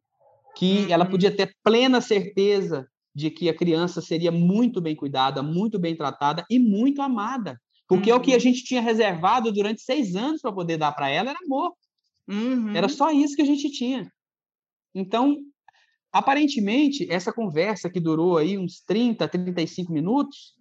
que ela podia uhum. ter plena certeza de que a criança seria muito bem cuidada, muito bem tratada e muito amada. Porque uhum. o que a uhum. gente tinha reservado durante seis anos para poder dar para ela era amor. Uhum. Era só isso que a gente tinha. Então, aparentemente, essa conversa que durou aí uns 30, 35 minutos,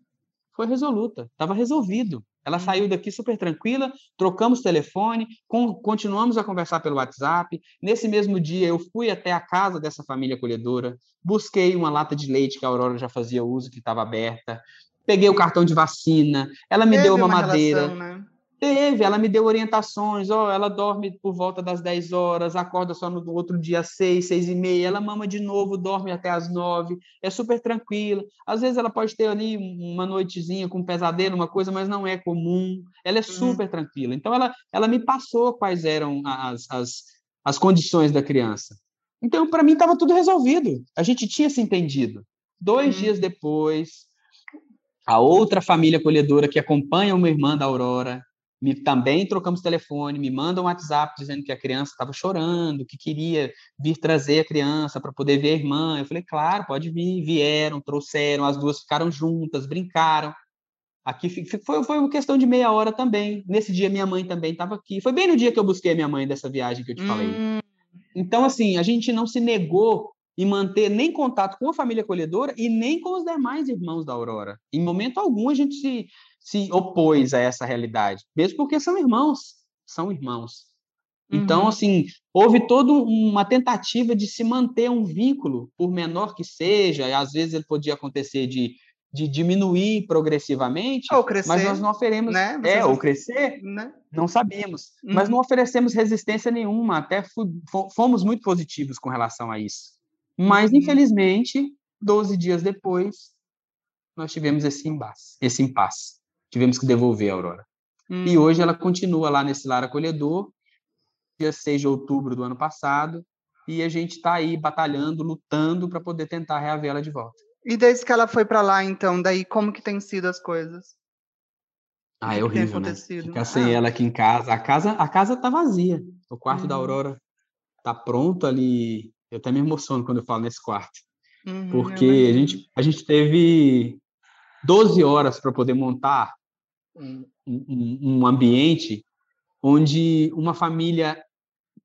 foi resoluta, estava resolvido. Ela uhum. saiu daqui super tranquila, trocamos telefone, com, continuamos a conversar pelo WhatsApp. Nesse mesmo dia, eu fui até a casa dessa família acolhedora, busquei uma lata de leite que a Aurora já fazia uso, que estava aberta, peguei o cartão de vacina, ela me Teve deu uma, uma madeira. Relação, né? Teve, ela me deu orientações, ó, oh, ela dorme por volta das 10 horas, acorda só no outro dia às 6, 6 e meia, ela mama de novo, dorme até às 9, é super tranquila. Às vezes ela pode ter ali uma noitezinha com um pesadelo, uma coisa, mas não é comum. Ela é uhum. super uhum. tranquila. Então ela, ela me passou quais eram as, as, as condições da criança. Então, para mim, estava tudo resolvido. A gente tinha se entendido. Dois uhum. dias depois, a outra família acolhedora que acompanha uma irmã da Aurora, me, também trocamos telefone, me mandam um WhatsApp dizendo que a criança estava chorando, que queria vir trazer a criança para poder ver a irmã. Eu falei, claro, pode vir. Vieram, trouxeram, as duas ficaram juntas, brincaram. Aqui foi, foi uma questão de meia hora também. Nesse dia, minha mãe também estava aqui. Foi bem no dia que eu busquei a minha mãe dessa viagem que eu te falei. Hum. Então, assim, a gente não se negou em manter nem contato com a família acolhedora e nem com os demais irmãos da Aurora. Em momento algum, a gente se, se opôs a essa realidade, mesmo porque são irmãos, são irmãos. Então, uhum. assim, houve toda uma tentativa de se manter um vínculo, por menor que seja, e às vezes ele podia acontecer de, de diminuir progressivamente, ou crescer, mas nós não oferecemos, né? é, ou crescer, né? não sabemos, uhum. mas não oferecemos resistência nenhuma, até fomos muito positivos com relação a isso. Mas, uhum. infelizmente, 12 dias depois, nós tivemos esse impasse, esse impasse. Tivemos que devolver a Aurora. E hum. hoje ela continua lá nesse lar acolhedor, dia 6 de outubro do ano passado, e a gente está aí batalhando, lutando para poder tentar reaver ela de volta. E desde que ela foi para lá, então, daí como que tem sido as coisas? Ah, é horrível, né? Ficar sem ah. ela aqui em casa. A casa, a casa tá vazia. O quarto da Aurora tá pronto ali. Eu até me emociono quando eu falo nesse quarto. Uhum, porque a gente, a gente teve 12 horas para poder montar um, um, um ambiente onde uma família,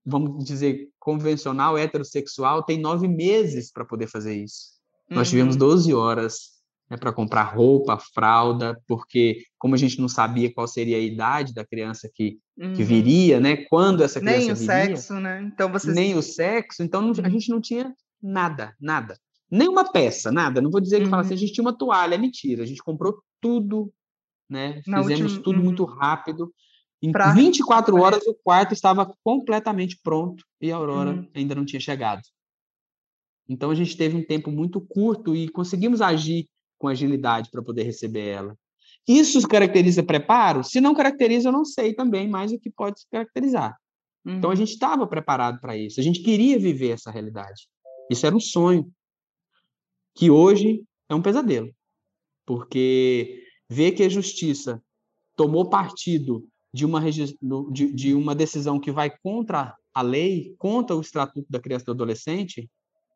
vamos dizer, convencional, heterossexual, tem nove meses para poder fazer isso. Uhum. Nós tivemos 12 horas né, para comprar roupa, fralda, porque como a gente não sabia qual seria a idade da criança que, uhum. que viria, né? Quando essa criança nem o viria, sexo, né? Então vocês... nem o sexo, então não, a uhum. gente não tinha nada, nada, nenhuma peça, nada. Não vou dizer que uhum. fala assim, a gente tinha uma toalha, é mentira. A gente comprou tudo, né? Na Fizemos última... tudo muito uhum. rápido em pra... 24 horas, o quarto estava completamente pronto e a Aurora uhum. ainda não tinha chegado. Então, a gente teve um tempo muito curto e conseguimos agir com agilidade para poder receber ela. Isso caracteriza preparo? Se não caracteriza, eu não sei também mais o que pode se caracterizar. Uhum. Então, a uhum. gente estava preparado para isso. A gente queria viver essa realidade. Isso era um sonho, que hoje é um pesadelo. Porque ver que a justiça tomou partido de uma, de, de uma decisão que vai contra a lei, contra o Estatuto da Criança e do Adolescente,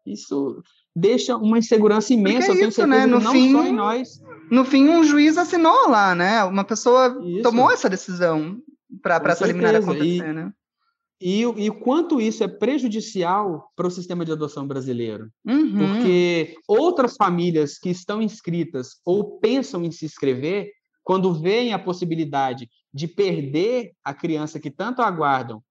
isso deixa uma insegurança imensa, é isso, né? no não fim, só em nós. No fim, um juiz assinou lá, né? Uma pessoa isso. tomou essa decisão para essa liminar acontecer, e, né? E, e quanto isso é prejudicial para o sistema de adoção brasileiro. Uhum. Porque outras famílias que estão inscritas ou pensam em se inscrever, quando veem a possibilidade de perder a criança que tanto aguardam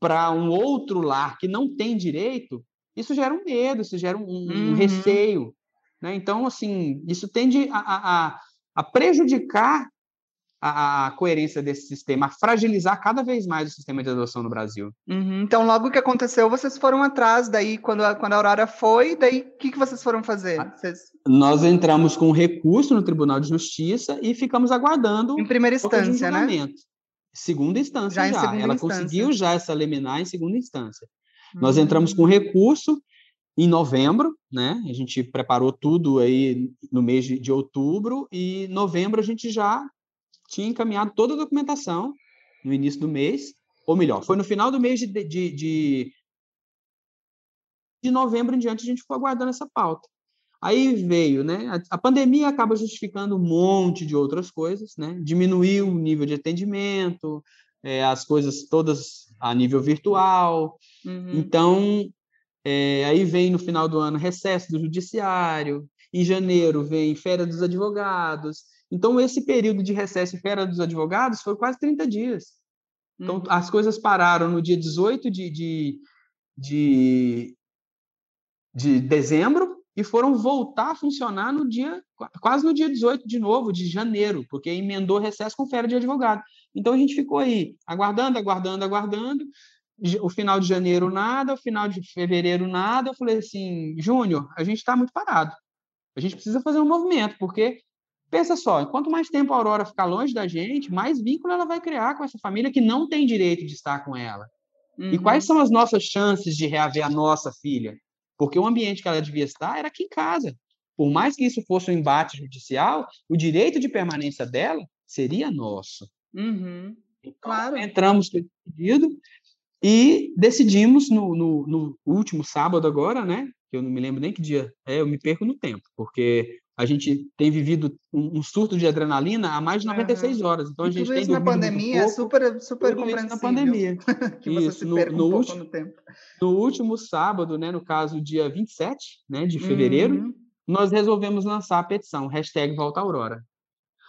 para um outro lar que não tem direito, isso gera um medo, isso gera um, um uhum. receio. Né? Então, assim, isso tende a, a, a prejudicar a, a, coerência desse sistema, a fragilizar cada vez mais o sistema de adoção no Brasil. Uhum. Então, logo que aconteceu, vocês foram atrás, daí, quando a, quando a Aurora foi, daí, o que, que vocês foram fazer? Ah, vocês... Nós entramos com recurso no Tribunal de Justiça e ficamos aguardando... Em primeira instância, né? Segunda instância já. já. Ela instância. conseguiu já essa liminar em segunda instância. Uhum. Nós entramos com recurso em novembro, né? A gente preparou tudo aí no mês de, de outubro e novembro a gente já tinha encaminhado toda a documentação no início do mês, ou melhor, foi no final do mês de, de, de, de novembro em diante a gente ficou aguardando essa pauta. Aí veio, né? A, a, pandemia acaba justificando um monte de outras coisas, né? Diminuiu o nível de atendimento, é, as coisas todas a nível virtual. Uhum. Então, é, aí vem no final do ano recesso do judiciário, em janeiro vem férias dos advogados, então, esse período de recesso e férias dos advogados foi quase 30 dias. Então, uhum. as coisas pararam no dia 18 de, de, de, de dezembro e foram voltar a funcionar no dia quase no dia 18 de novo, de janeiro, porque emendou recesso com férias de advogado. Então, a gente ficou aí, aguardando, aguardando, aguardando. O final de janeiro, nada. O final de fevereiro, nada. Eu falei assim, Júnior, a gente está muito parado. A gente precisa fazer um movimento, porque Pensa só, quanto mais tempo a Aurora ficar longe da gente, mais vínculo ela vai criar com essa família que não tem direito de estar com ela. Uhum. E quais são as nossas chances de reaver a nossa filha? Porque o ambiente que ela devia estar era aqui em casa. Por mais que isso fosse um embate judicial, o direito de permanência dela seria nosso. Uhum. Então, claro. Entramos pedido e decidimos no, no, no, último sábado agora, né? Que eu não me lembro nem que dia é, eu me perco no tempo, porque a gente tem vivido um, surto de adrenalina há mais de 96 uhum. horas. Então, a gente tudo tem isso na pandemia é super, super compreensível. na pandemia. que isso, você se no, no, um último. No último sábado, né, no caso, dia 27 né, de fevereiro, uhum. nós resolvemos lançar a petição, hashtag Volta Aurora.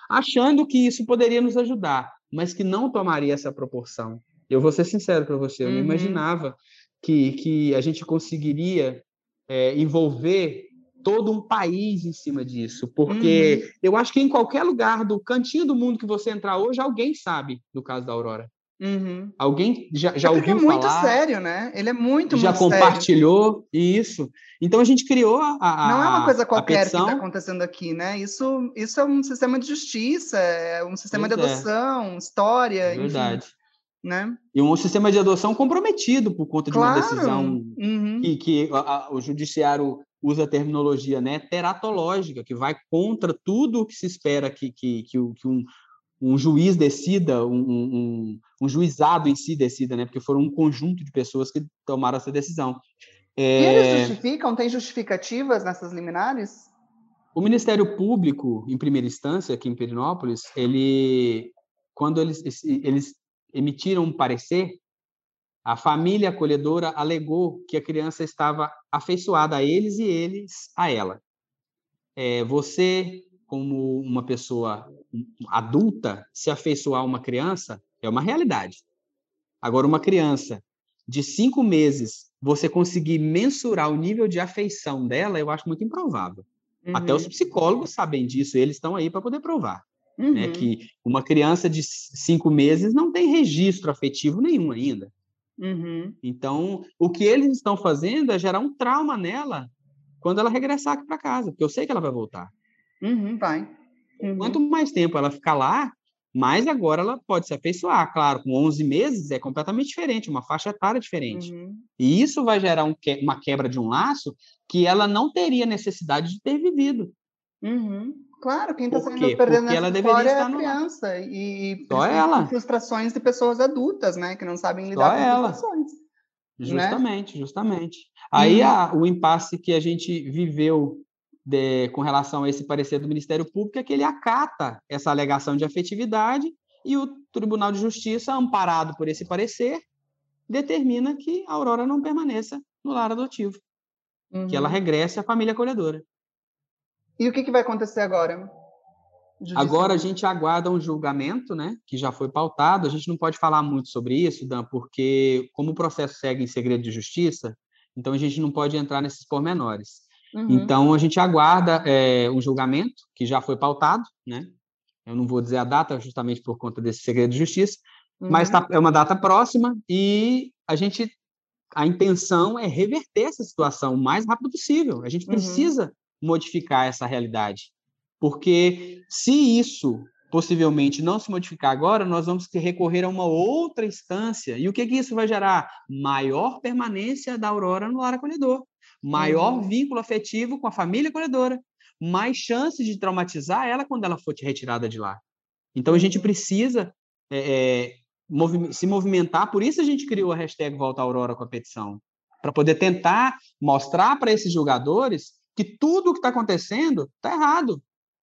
Achando que isso poderia nos ajudar, mas que não tomaria essa proporção. Eu vou ser sincero para você, eu uhum. não imaginava que, que a gente conseguiria é, envolver todo um país em cima disso, porque uhum. eu acho que em qualquer lugar do cantinho do mundo que você entrar hoje, alguém sabe do caso da Aurora. Uhum. Alguém já, já é ouviu falar? Ele é muito sério, né? Ele é muito, Já muito compartilhou sério. isso. Então a gente criou a, a Não é uma coisa qualquer que está acontecendo aqui, né? Isso, isso é um sistema de justiça, é um sistema pois de é. adoção, é. história, é verdade. Enfim né? E um sistema de adoção comprometido por conta de claro. uma decisão uhum. que, que a, a, o judiciário usa a terminologia né, teratológica, que vai contra tudo o que se espera que, que, que, que um, um juiz decida, um, um, um, juizado em si decida, né? Porque foram um conjunto de pessoas que tomaram essa decisão. É... E eles justificam? Tem justificativas nessas liminares? O Ministério Público, em primeira instância, aqui em Perinópolis, ele, quando eles, eles emitiram um parecer, a família acolhedora alegou que a criança estava afeiçoada a eles e eles a ela. É, você, como uma pessoa adulta, se afeiçoar a uma criança é uma realidade. Agora, uma criança de cinco meses, você conseguir mensurar o nível de afeição dela, eu acho muito improvável. Uhum. Até os uhum. psicólogos sabem disso, eles estão aí para poder provar. Né, uhum. Né, que uma criança de cinco meses não tem registro afetivo nenhum ainda. Uhum. Então, o que eles estão fazendo é gerar um trauma nela quando ela regressar aqui para casa, porque eu sei que ela vai voltar. Uhum, vai. Uhum. Quanto mais tempo ela ficar lá, mais agora ela pode se afeiçoar. Claro, com 11 meses é completamente diferente, uma faixa etária diferente. Uhum. E isso vai gerar um que... uma quebra de um laço que ela não teria necessidade de ter vivido. Uhum. Claro, quem está saindo perdendo Porque ela história é a criança e, Só ela. frustrações de pessoas adultas, né, que não sabem lidar Só com ela. frustrações. Né? Justamente, né? justamente. Aí hum. a, o impasse que a gente viveu de, com relação a esse parecer do Ministério Público é que ele acata essa alegação de afetividade e o Tribunal de Justiça, amparado por esse parecer, determina que a Aurora não permaneça no lar adotivo, uhum. que ela uhum. regresse à família acolhedora. E o que, que vai acontecer agora? Agora a gente aguarda um julgamento, né, que já foi pautado. A gente não pode falar muito sobre isso, Dan, porque como o processo segue em segredo de justiça, então a gente não pode entrar nesses pormenores. Uhum. Então a gente aguarda é, um julgamento que já foi pautado, né? Eu não vou dizer a data justamente por conta desse segredo de justiça, uhum. mas tá, é uma data próxima e a gente a intenção é reverter essa situação o mais rápido possível. A gente uhum. precisa modificar essa realidade. Porque se isso possivelmente não se modificar agora, nós vamos ter que recorrer a uma outra instância. E o que, que isso vai gerar? Maior permanência da Aurora no lar acolhedor, maior uhum. vínculo afetivo com a família acolhedora, mais chances de traumatizar ela quando ela for retirada de lá. Então a gente uhum. precisa é, movi se movimentar, por isso a gente criou a hashtag Volta Aurora com a petição, para poder tentar mostrar para esses jogadores que tudo o que está acontecendo está errado.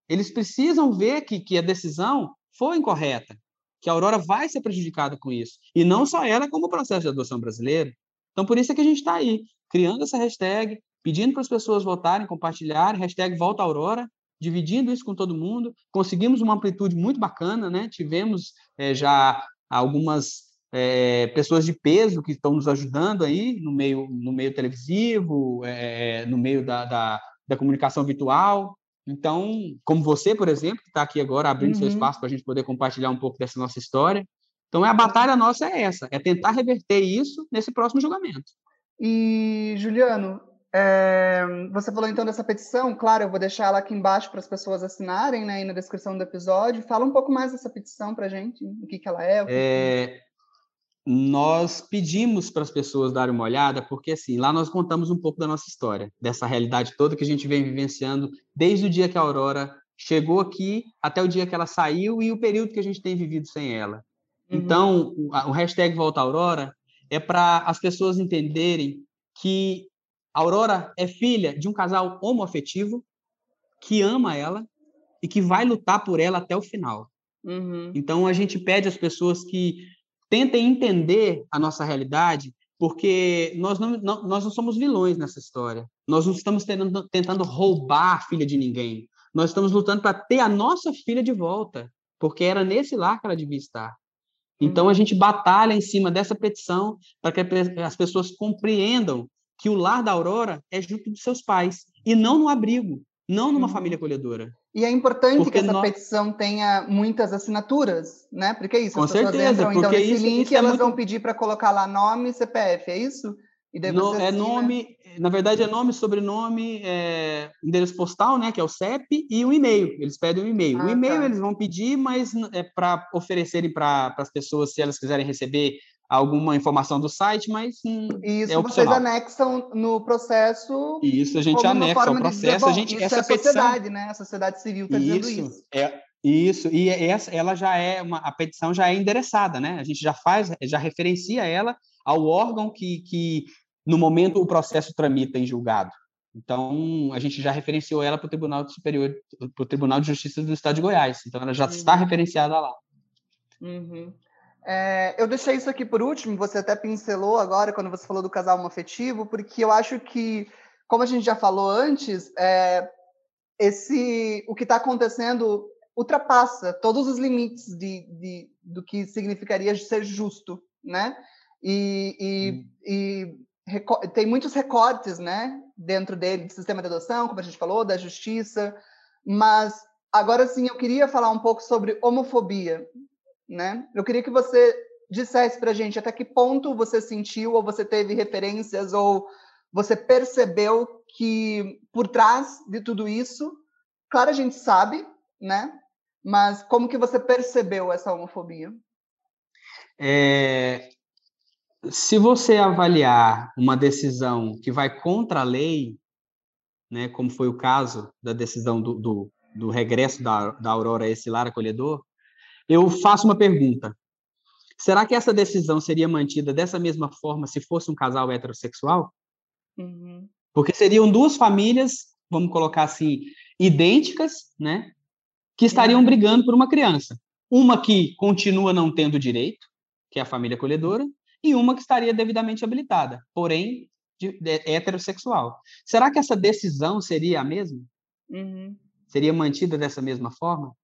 Eles precisam ver que, que a decisão foi incorreta, que a Aurora vai ser prejudicada com isso. E não só ela, como o processo de adoção brasileiro. Então, por isso é que a gente está aí, criando essa hashtag, pedindo para as pessoas votarem, compartilharem, hashtag Volta Aurora, dividindo isso com todo mundo. Conseguimos uma amplitude muito bacana, né? Tivemos é, já algumas é, pessoas de peso que estão nos ajudando aí no meio, no meio televisivo, é, no meio da, da, da, comunicação virtual. Então, como você, por exemplo, que está aqui agora abrindo uhum. seu espaço para a gente poder compartilhar um pouco dessa nossa história. Então, a batalha nossa é essa, é tentar reverter isso nesse próximo julgamento. E, Juliano, é, você falou então dessa petição, claro, eu vou deixar ela aqui embaixo para as pessoas assinarem, né, aí na descrição do episódio. Fala um pouco mais dessa petição para a gente, o que, que ela é. Que é que nós pedimos para as pessoas darem uma olhada, porque assim, lá nós contamos um pouco da nossa história, dessa realidade toda que a gente vem vivenciando desde o dia que a Aurora chegou aqui até o dia que ela saiu e o período que a gente tem vivido sem ela. Uhum. Então, o, o hashtag Volta Aurora é para as pessoas entenderem que Aurora é filha de um casal homoafetivo que ama ela e que vai lutar por ela até o final. Uhum. Então, a gente pede às pessoas que tentem entender a nossa realidade, porque nós não, não, nós não somos vilões nessa história. Nós não estamos tentando, tentando roubar a filha de ninguém. Nós estamos lutando para ter a nossa filha de volta, porque era nesse lar que ela devia estar. Então a gente batalha em cima dessa petição para que as pessoas compreendam que o lar da Aurora é junto dos seus pais e não no abrigo, não numa uhum. família acolhedora. E é importante porque que essa nós... petição tenha muitas assinaturas, né? Porque é isso, Com as pessoas certeza, entram então nesse isso, link isso é elas muito... vão pedir para colocar lá nome e CPF, é isso? No, é nome, na verdade é nome, sobrenome, é, endereço postal, né, que é o CEP, e um e-mail. Eles pedem um e-mail. Ah, o e-mail tá. eles vão pedir, mas é para oferecerem para as pessoas se elas quiserem receber alguma informação do site, mas hum, isso é vocês anexam no processo. Isso a gente anexa ao processo. a gente isso essa é a petição... sociedade, né? A sociedade civil está dizendo isso. É, isso e essa, ela já é uma a petição já é endereçada, né? A gente já faz, já referencia ela ao órgão que, que no momento o processo tramita em julgado. Então, a gente já referenciou ela para o Tribunal Superior, para o Tribunal de Justiça do Estado de Goiás. Então, ela já uhum. está referenciada lá. Uhum. É, eu deixei isso aqui por último, você até pincelou agora quando você falou do casal afetivo, porque eu acho que, como a gente já falou antes, é, esse o que está acontecendo ultrapassa todos os limites de, de, do que significaria ser justo, né? E, e, hum. e tem muitos recortes, né, dentro dele, do sistema de adoção, como a gente falou, da justiça, mas agora sim eu queria falar um pouco sobre homofobia, né? Eu queria que você dissesse para a gente até que ponto você sentiu ou você teve referências ou você percebeu que por trás de tudo isso, claro a gente sabe, né? Mas como que você percebeu essa homofobia? É, se você avaliar uma decisão que vai contra a lei, né, como foi o caso da decisão do, do, do regresso da, da Aurora a esse lar acolhedor, eu faço uma pergunta. Será que essa decisão seria mantida dessa mesma forma se fosse um casal heterossexual? Uhum. Porque seriam duas famílias, vamos colocar assim, idênticas, né? Que estariam uhum. brigando por uma criança. Uma que continua não tendo direito, que é a família acolhedora, e uma que estaria devidamente habilitada, porém de, de, heterossexual. Será que essa decisão seria a mesma? Uhum. Seria mantida dessa mesma forma?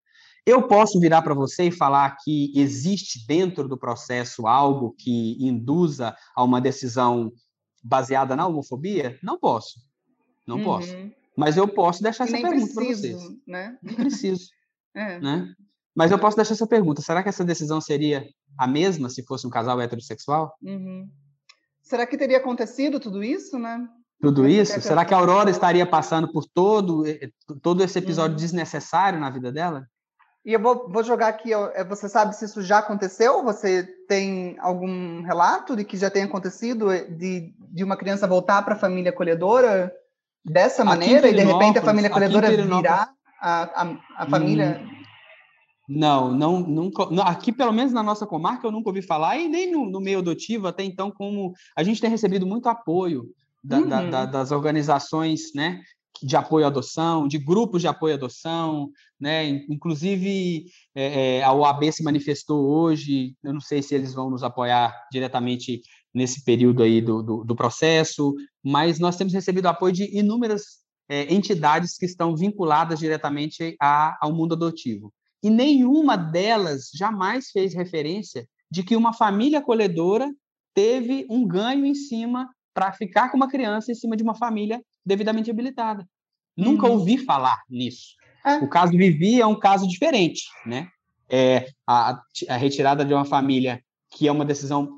Eu posso virar para você e falar que existe dentro do processo algo que induza a uma decisão baseada na homofobia? Não posso. Não uhum. posso. Mas eu posso deixar essa pergunta para vocês. Né? Não preciso. é. né? Mas eu posso deixar essa pergunta: será que essa decisão seria a mesma se fosse um casal heterossexual? Uhum. Será que teria acontecido tudo isso, né? Tudo isso? Será que a Aurora estaria passando por todo, todo esse episódio uhum. desnecessário na vida dela? E eu vou, vou jogar aqui, é, você sabe se isso já aconteceu? Você tem algum relato de que já tenha acontecido de, de uma criança voltar para a família acolhedora dessa maneira e de repente a família acolhedora virar a, a, a família hum. Não, não, nunca. Aqui, pelo menos na nossa comarca, eu nunca ouvi falar, e nem no, no meio adotivo, até então, como a gente tem recebido muito apoio da, uhum. da, da, das organizações né, de apoio à adoção, de grupos de apoio à adoção, né? Inclusive é, é, a OAB se manifestou hoje. Eu não sei se eles vão nos apoiar diretamente nesse período aí do, do, do processo, mas nós temos recebido apoio de inúmeras é, entidades que estão vinculadas diretamente a, ao mundo adotivo e nenhuma delas jamais fez referência de que uma família acolhedora teve um ganho em cima para ficar com uma criança em cima de uma família devidamente habilitada. Uhum. Nunca ouvi falar nisso. É. O caso Vivi é um caso diferente, né? É a, a retirada de uma família que é uma decisão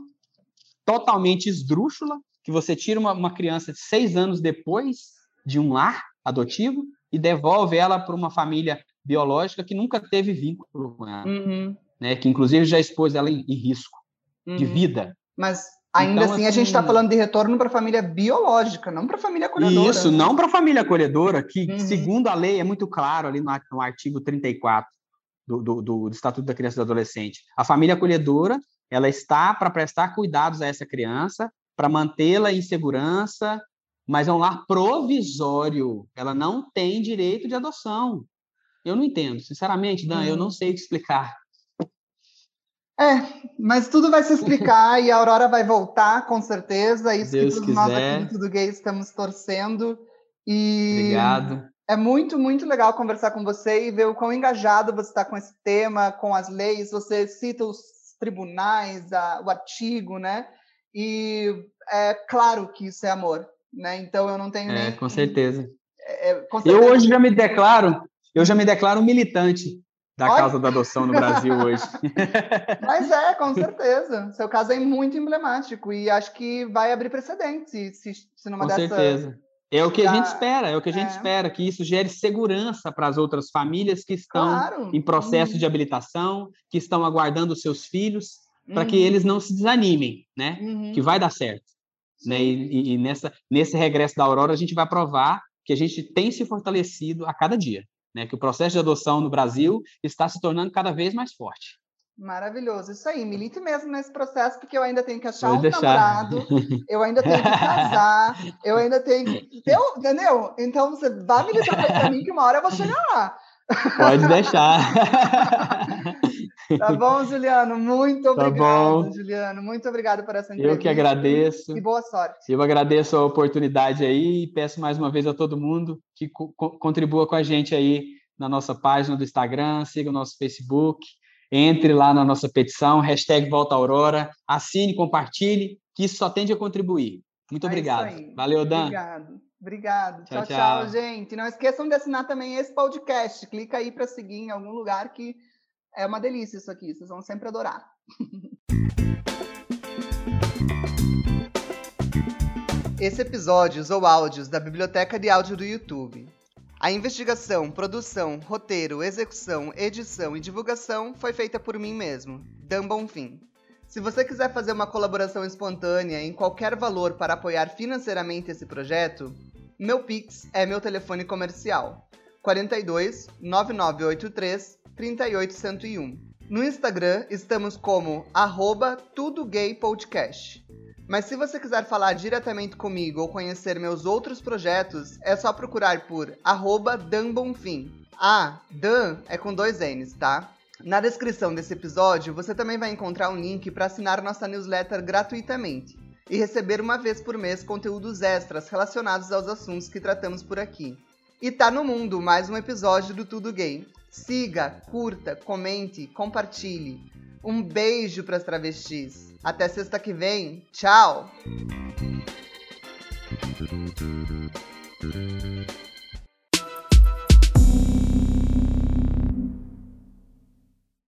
totalmente esdrúxula, que você tira uma, uma criança seis anos depois de um lar adotivo e devolve ela para uma família biológica que nunca teve vínculo com ela, uhum. né? Que inclusive já expôs ela em, em risco uhum. de vida. Mas ainda então, assim, a gente está assim falando de retorno para a família biológica, não para a família acolhedora. Isso, não para a família acolhedora, que uhum. segundo a lei é muito claro ali no, no artigo 34 do, do, do, do Estatuto da Criança e do Adolescente. A família acolhedora ela está para prestar cuidados a essa criança, para mantê-la em segurança, mas é um lar provisório. Ela não tem direito de adoção. Eu não entendo, sinceramente, Dan, hum. eu não sei te explicar. É, mas tudo vai se explicar e a Aurora vai voltar, com certeza. Isso Deus que todos quiser. nós aqui Tudo Gay estamos torcendo. E Obrigado. É muito, muito legal conversar com você e ver o quão engajado você está com esse tema, com as leis. Você cita os tribunais, a, o artigo, né? E é claro que isso é amor, né? Então eu não tenho é, nem. Com certeza. É, é, com certeza. Eu hoje já me declaro, eu já me declaro militante da Olha. causa da adoção no Brasil hoje. Mas é, com certeza. Seu caso é muito emblemático e acho que vai abrir precedentes se, se, numa com dessa. Certeza. É o que a gente espera, é o que a gente é. espera, que isso gere segurança para as outras famílias que estão claro. em processo uhum. de habilitação, que estão aguardando os seus filhos, para que uhum. eles não se desanimem, né? Uhum. Que vai dar certo. Né? E, e, nessa, nesse regresso da Aurora, a gente vai provar que a gente tem se fortalecido a cada dia, né? Que o processo de adoção no Brasil está se tornando cada vez mais forte. Maravilhoso, isso aí, milite mesmo nesse processo, porque eu ainda tenho que achar Pode um deixar. namorado, eu ainda tenho que casar, eu ainda tenho que. Entendeu? Então você vai militar para mim que uma hora eu vou chegar lá. Pode deixar. Tá bom, Juliano? Muito tá obrigado, tá Juliano. Muito obrigado por essa entrevista. Eu que agradeço. E boa sorte. Eu agradeço a oportunidade aí e peço mais uma vez a todo mundo que co contribua com a gente aí na nossa página do Instagram, siga o nosso Facebook, entre lá na nossa petição, hashtag Volta Aurora, assine, compartilhe, que isso só tende a contribuir. Muito é obrigado. Valeu, Dan. Obrigado. Obrigado. Tchau, tchau, tchau, gente. Não esqueçam de assinar também esse podcast. Clica aí para seguir em algum lugar que é uma delícia isso aqui. Vocês vão sempre adorar. Esse episódio usou áudios da biblioteca de áudio do YouTube. A investigação, produção, roteiro, execução, edição e divulgação foi feita por mim mesmo, Dan Bonfim. Se você quiser fazer uma colaboração espontânea em qualquer valor para apoiar financeiramente esse projeto, meu Pix é meu telefone comercial 42 9983 38101. No Instagram estamos como arroba. Mas se você quiser falar diretamente comigo ou conhecer meus outros projetos, é só procurar por arroba. Ah, Dan é com dois N's, tá? Na descrição desse episódio, você também vai encontrar um link para assinar nossa newsletter gratuitamente e receber uma vez por mês conteúdos extras relacionados aos assuntos que tratamos por aqui. E tá no mundo mais um episódio do Tudo Gay. Siga, curta, comente, compartilhe. Um beijo para as travestis. Até sexta que vem. Tchau!